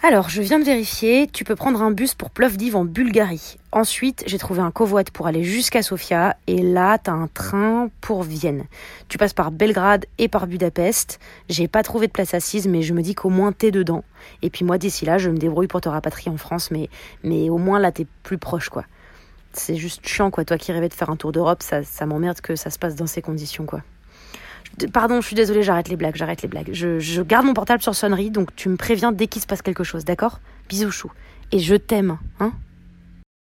Alors, je viens de vérifier, tu peux prendre un bus pour Plovdiv en Bulgarie. Ensuite, j'ai trouvé un covoit pour aller jusqu'à Sofia et là, t'as un train pour Vienne. Tu passes par Belgrade et par Budapest. J'ai pas trouvé de place assise, mais je me dis qu'au moins t'es dedans. Et puis moi, d'ici là, je me débrouille pour te rapatrier en France, mais, mais au moins là, t'es plus proche, quoi. C'est juste chiant, quoi. Toi qui rêvais de faire un tour d'Europe, ça, ça m'emmerde que ça se passe dans ces conditions, quoi. Pardon, je suis désolée, j'arrête les blagues, j'arrête les blagues. Je, je garde mon portable sur sonnerie, donc tu me préviens dès qu'il se passe quelque chose, d'accord? Bisous chou. Et je t'aime, hein?